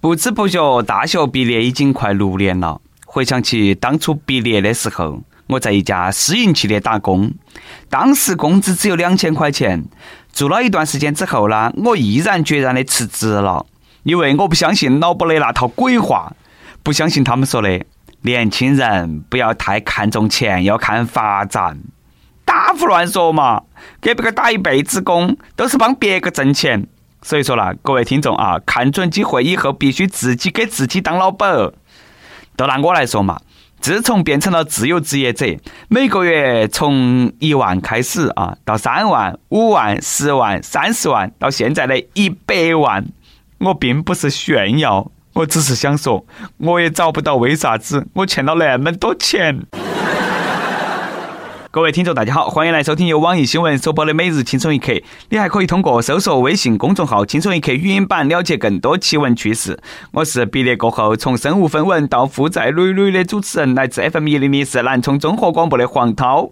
不知不觉，大学毕业已经快六年了。回想起当初毕业的时候，我在一家私营企业打工，当时工资只有两千块钱。做了一段时间之后呢，我毅然决然的辞职了，因为我不相信老板的那套鬼话，不相信他们说的年轻人不要太看重钱，要看发展。打胡乱说嘛，给别个打一辈子工，都是帮别个挣钱。所以说啦，各位听众啊，看准机会以后，必须自己给自己当老板。都拿我来说嘛，自从变成了自由职业者，每个月从一万开始啊，到三万、五万、十万、三十万，到现在的一百万，我并不是炫耀，我只是想说，我也找不到为啥子我欠了那么多钱。各位听众，大家好，欢迎来收听由网易新闻首播的《每日轻松一刻》。你还可以通过搜索微信公众号“轻松一刻”语音版了解更多奇闻趣事。我是毕业过后从身无分文到负债累累的主持人，来自 FM 一零零四南充综合广播的黄涛。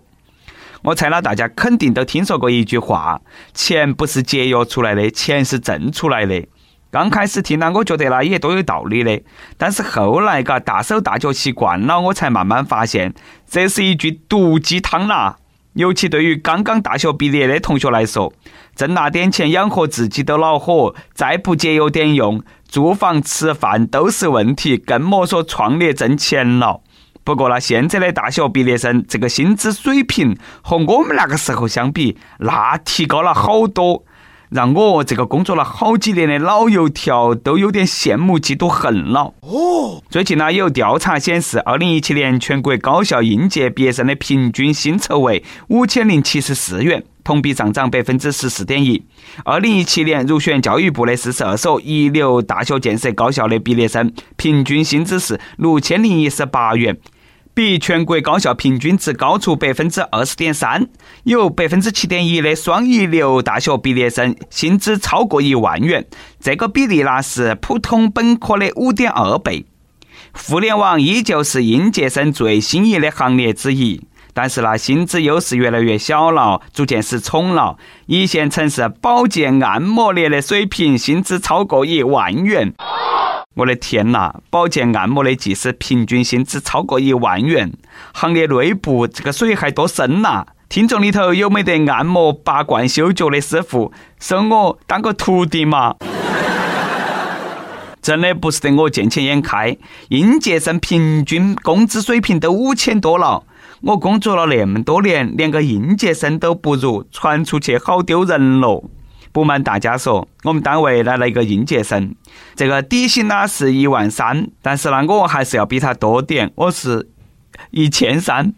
我猜了，大家肯定都听说过一句话：钱不是节约出来的，钱是挣出来的。刚开始听呢，我觉得那也多有道理的。但是后来嘎大手大脚习惯了，我才慢慢发现，这是一句毒鸡汤啦。尤其对于刚刚大学毕业的同学来说，挣那点钱养活自己都恼火，再不节约点用，住房吃饭都是问题，更莫说创业挣钱了。不过呢，现在的大学毕业生这个薪资水平和我们那个时候相比，那提高了好多。让我这个工作了好几年的老油条都有点羡慕嫉妒恨了。哦，最近呢有调查显示，二零一七年全国高校应届毕业生的平均薪酬为五千零七十四元，同比上涨百分之十四点一。二零一七年入选教育部的四十二所一流大学建设高校的毕业生，平均薪资是六千零一十八元。比全国高校平均值高出百分之二十点三，有百分之七点一的双一流大学毕业生薪资超过一万元，这个比例呢是普通本科的五点二倍。互联网依旧是应届生最心仪的行业之一，但是呢薪资优势越来越小了，逐渐失宠了。一线城市保健按摩业的水平薪资超过一万元。我的天呐！保健按摩的技师平均薪资超过一万元，行业内部这个水还多深呐？听众里头有没得按摩、拔罐、修脚的师傅，收我当个徒弟嘛？真的不是得我见钱眼开，应届生平均工资水平都五千多了，我工作了那么多年，连个应届生都不如，传出去好丢人喽。不瞒大家说，我们单位来了一个应届生，这个底薪呢是一万三，但是呢我还是要比他多点，我是一千三。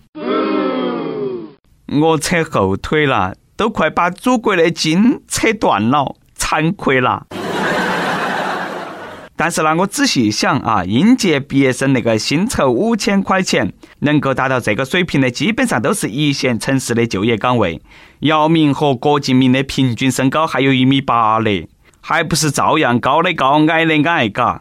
我扯后腿了，都快把祖国的筋扯断了，惭愧了。但是呢，我仔细一想啊，应届毕业生那个薪酬五千块钱，能够达到这个水平的，基本上都是一线城市的就业岗位。姚明和郭敬明的平均身高还有一米八嘞，还不是照样高的高，矮的矮，嘎。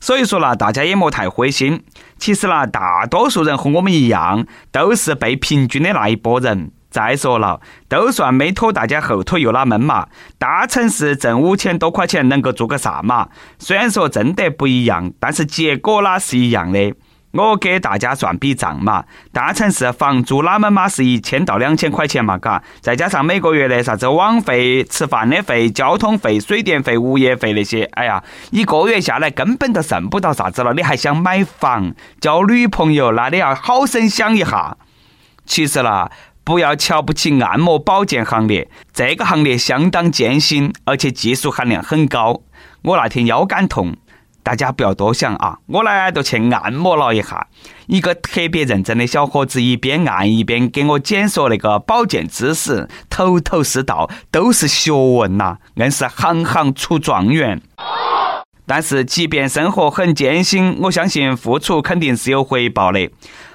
所以说啦，大家也莫太灰心。其实啦，大多数人和我们一样，都是被平均的那一波人。再说了，都算没拖大家后腿，又哪闷嘛？大城市挣五千多块钱能够做个啥嘛？虽然说挣得不一样，但是结果那是一样的？我给大家算笔账嘛，大城市房租哪们嘛是一千到两千块钱嘛，嘎，再加上每个月的啥子网费、吃饭的费、交通费、水电费、物业费那些，哎呀，一个月下来根本都剩不到啥子了。你还想买房、交女朋友，那你要好生想一下。其实啦。不要瞧不起按摩保健行业，这个行业相当艰辛，而且技术含量很高。我那天腰杆痛，大家不要多想啊，我呢就去按摩了一下。一个特别认真的小伙子，一边按一边给我解说那个保健知识，头头是道，都是学问呐，硬是行行出状元。但是，即便生活很艰辛，我相信付出肯定是有回报的。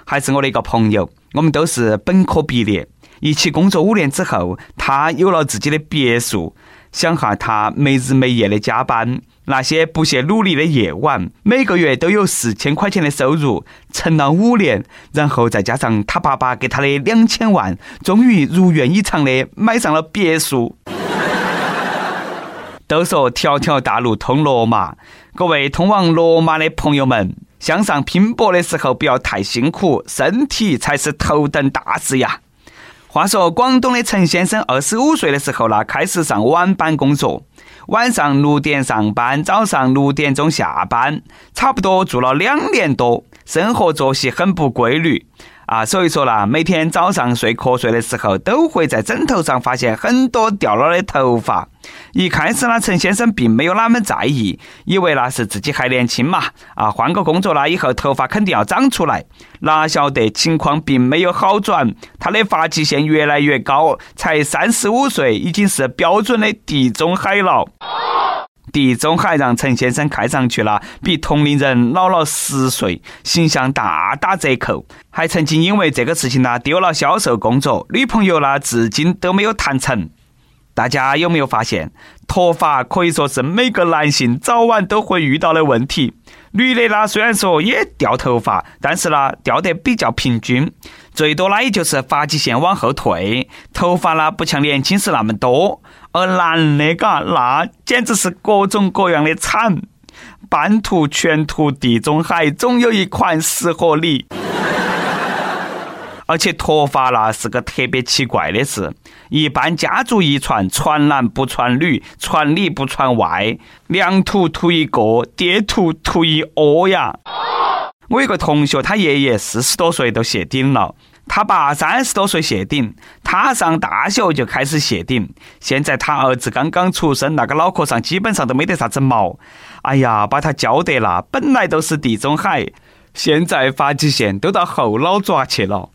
还是我的一个朋友。我们都是本科毕业，一起工作五年之后，他有了自己的别墅。想哈，他没日没夜的加班，那些不懈努力的夜晚，每个月都有四千块钱的收入，存了五年，然后再加上他爸爸给他的两千万，终于如愿以偿的买上了别墅。都说条条大路通罗马，各位通往罗马的朋友们，向上拼搏的时候不要太辛苦，身体才是头等大事呀。话说，广东的陈先生二十五岁的时候呢，开始上晚班工作，晚上六点上班，早上六点钟下班，差不多做了两年多，生活作息很不规律。啊，所以说啦，每天早上睡瞌睡的时候，都会在枕头上发现很多掉了的头发。一开始呢，陈先生并没有那么在意，以为那是自己还年轻嘛。啊，换个工作了以后，头发肯定要长出来。哪晓得情况并没有好转，他的发际线越来越高，才三十五岁，已经是标准的地中海了。地中海让陈先生看上去了比同龄人老了十岁，形象大打折扣。还曾经因为这个事情呢丢了销售工作，女朋友呢至今都没有谈成。大家有没有发现，脱发可以说是每个男性早晚都会遇到的问题。女的呢虽然说也掉头发，但是呢掉得比较平均，最多呢也就是发际线往后退，头发呢不像年轻时那么多。而男的嘎，那简直是各种各样的惨，半秃全涂地中海，总有一款适合你。而且脱发那是个特别奇怪的事，一般家族遗传，传男不传女，传里不传外，两秃秃一个，爹秃秃一窝呀。我有个同学，他爷爷四十多岁都谢顶了。他爸三十多岁谢顶，他上大学就开始谢顶。现在他儿子刚刚出生，那个脑壳上基本上都没得啥子毛。哎呀，把他教得了，本来都是地中海，现在发际线都到后脑爪去了。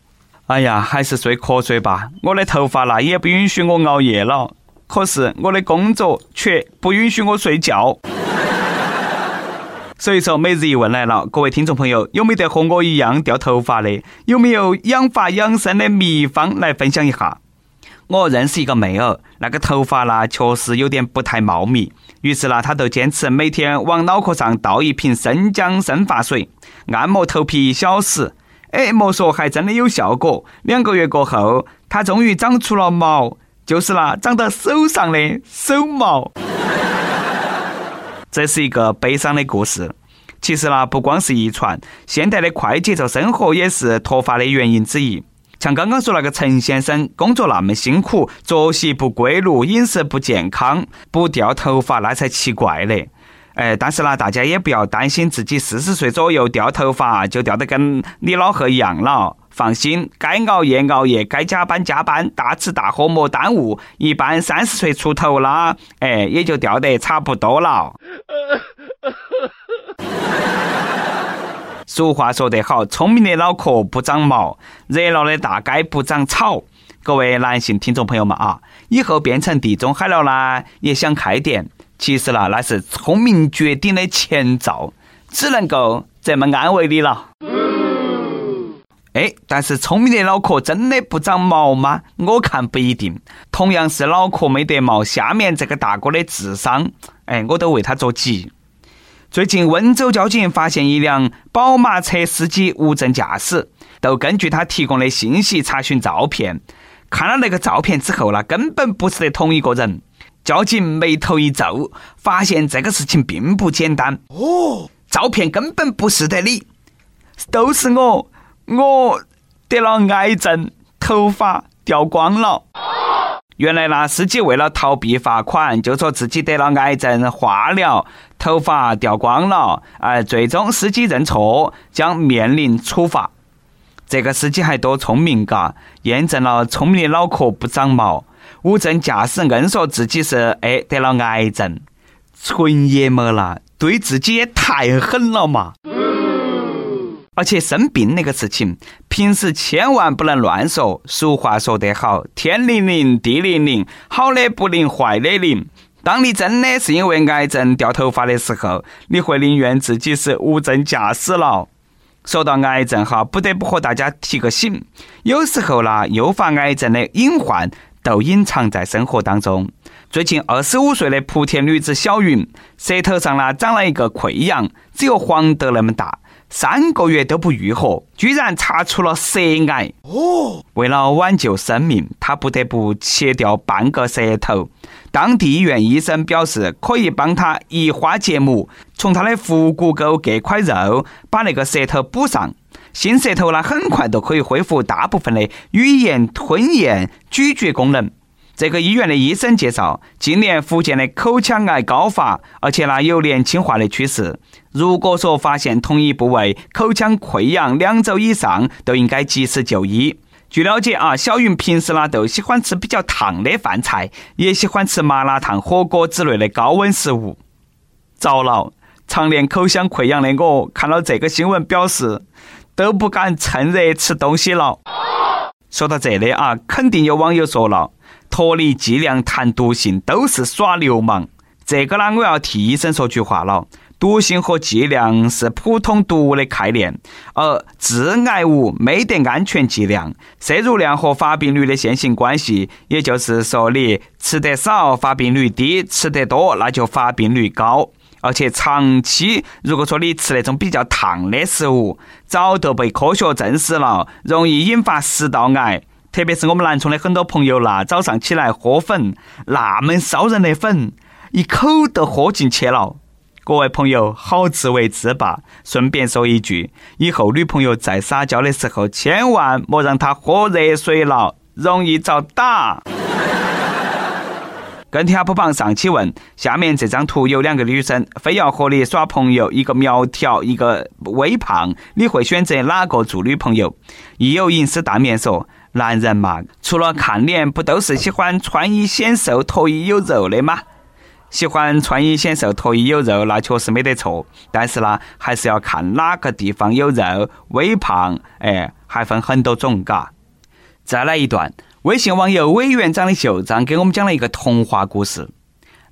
哎呀，还是睡瞌睡吧。我的头发啦也不允许我熬夜了，可是我的工作却不允许我睡觉。所以说，每日一问来了，各位听众朋友，有没得和我一样掉头发的？有没有养发养生的秘方来分享一下？我认识一个妹儿，那个头发呢，确实有点不太茂密，于是呢，她就坚持每天往脑壳上倒一瓶生姜生发水，按摩头皮一小时。哎，莫说，还真的有效果。两个月过后，她终于长出了毛，就是那长到手上的手毛。这是一个悲伤的故事。其实呢，不光是遗传，现代的快节奏生活也是脱发的原因之一。像刚刚说那个陈先生，工作那么辛苦，作息不规律，饮食不健康，不掉头发那才奇怪嘞。哎，但是呢，大家也不要担心自己四十岁左右掉头发就掉得跟你老贺一样了。放心，该熬夜熬夜，该加班加班，大吃大喝莫耽误。一般三十岁出头啦，哎，也就掉得差不多了。俗话说得好，聪明的脑壳不长毛，热闹的大街不长草。各位男性听众朋友们啊，以后变成地中海了呢，也想开店，其实呢，那是聪明绝顶的前兆，只能够这么安慰你了。哎，但是聪明的脑壳真的不长毛吗？我看不一定。同样是脑壳没得毛，下面这个大哥的智商，哎，我都为他着急。最近温州交警发现一辆宝马车司机无证驾驶，都根据他提供的信息查询照片，看了那个照片之后呢，根本不是得同一个人。交警眉头一皱，发现这个事情并不简单。哦，照片根本不是的你，都是我。我得了癌症，头发掉光了。原来那司机为了逃避罚款，就说自己得了癌症，化疗，头发掉光了。哎，最终司机认错，将面临处罚。这个司机还多聪明嘎，验证了聪明的脑壳不长毛。无证驾驶硬说自己是哎得了癌症，纯爷们了，对自己也太狠了嘛！而且生病那个事情，平时千万不能乱说。俗话说得好，天灵灵，地灵灵，好的不灵，坏的灵。当你真的是因为癌症掉头发的时候，你会宁愿自己是无证驾驶了。说到癌症哈，不得不和大家提个醒，有时候呢，诱发癌症的隐患都隐藏在生活当中。最近，二十五岁的莆田女子小云，舌头上呢长了一个溃疡，只有黄豆那么大。三个月都不愈合，居然查出了舌癌。哦，为了挽救生命，她不得不切掉半个舌头。当地医院医生表示，可以帮她移花接木，从她的腹股沟割块肉，把那个舌头补上。新舌头呢，很快都可以恢复大部分的语言、吞咽、咀嚼功能。这个医院的医生介绍，近年福建的口腔癌高发，而且呢有年轻化的趋势。如果说发现同一部位口腔溃疡两周以上，都应该及时就医。据了解啊，小云平时呢都喜欢吃比较烫的饭菜，也喜欢吃麻辣烫、火锅之类的高温食物。糟了，常年口腔溃疡的我看到这个新闻，表示都不敢趁热吃东西了。说到这里啊，肯定有网友说了。脱离剂量谈毒性都是耍流氓，这个呢，我要替医生说句话了。毒性和剂量是普通毒物的概念，而致癌物没得安全剂量。摄入量和发病率的线性关系，也就是说，你吃得少发病率低，吃得多那就发病率高。而且长期，如果说你吃那种比较烫的食物，早都被科学证实了，容易引发食道癌。特别是我们南充的很多朋友啦，早上起来喝粉，那么烧人的粉，一口都喝进去了。各位朋友，好自为之吧。顺便说一句，以后女朋友在撒娇的时候，千万莫让她喝热水了，容易遭打。跟帖不榜上期问：下面这张图有两个女生，非要和你耍朋友，一个苗条，一个微胖，你会选择哪个做女朋友？亦有吟诗大面说。男人嘛，除了看脸，不都是喜欢穿衣显瘦、脱衣有肉的吗？喜欢穿衣显瘦、脱衣有肉，那确实没得错。但是呢，还是要看哪个地方有肉，微胖，哎，还分很多种，嘎。再来一段，微信网友委员长的袖章给我们讲了一个童话故事。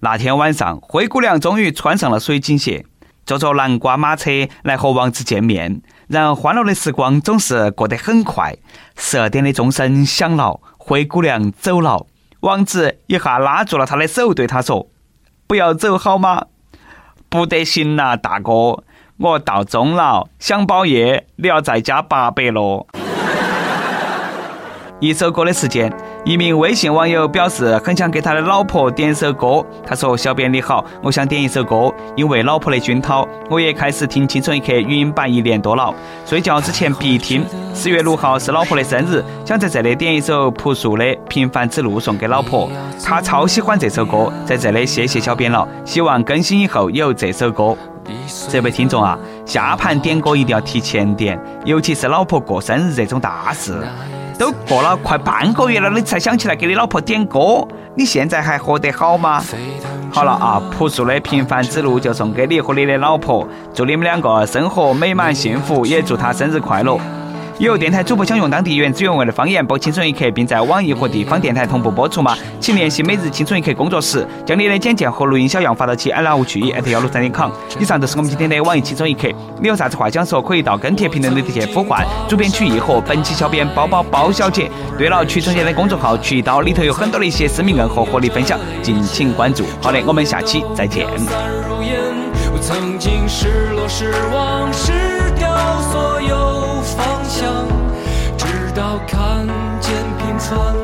那天晚上，灰姑娘终于穿上了水晶鞋，坐着南瓜马车来和王子见面。然而，欢乐的时光总是过得很快。十二点的钟声响了，灰姑娘走了。王子一下拉住了她的手，对她说：“不要走好吗？”“不得行呐，大哥，我到钟了，想包夜，你要再加八百咯。”一首歌的时间。一名微信网友表示很想给他的老婆点首歌。他说：“小编你好，我想点一首歌，因为老婆的熏陶，我也开始听《青春一刻》语音版一年多了，睡觉之前必听。十月六号是老婆的生日，想在这里点一首朴树的《平凡之路》送给老婆，她超喜欢这首歌。在这里谢谢小编了，希望更新以后有这首歌。这位听众啊，下盘点歌一定要提前点，尤其是老婆过生日这种大事。”都过了快半个月了，你才想起来给你老婆点歌，你现在还活得好吗？好了啊，朴素的《平凡之路》就送给你和你的老婆，祝你们两个生活美满幸福，也祝她生日快乐。有电台主播想用当地原汁原味的方言播《青春一刻》，并在网易和地方电台同步播出吗？请联系每日《青春一刻》工作室，将你的简介和录音小样发到其 i love 去 at 幺六三点 com。以上就是我们今天的网易《青春一刻》，你有啥子话想说，可以到跟帖评论里头去呼唤主编曲艺和本期小编包包包小姐。对了，曲中间的公众号曲一刀里头有很多的一些私密硬货和你分享，敬请关注。好的，我们下期再见。曾经失落失望失掉所有平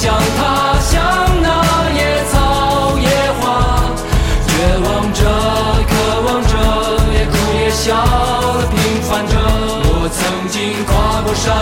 像他像那野草野花。绝望着渴望着也哭也笑平凡着。我曾经跨过山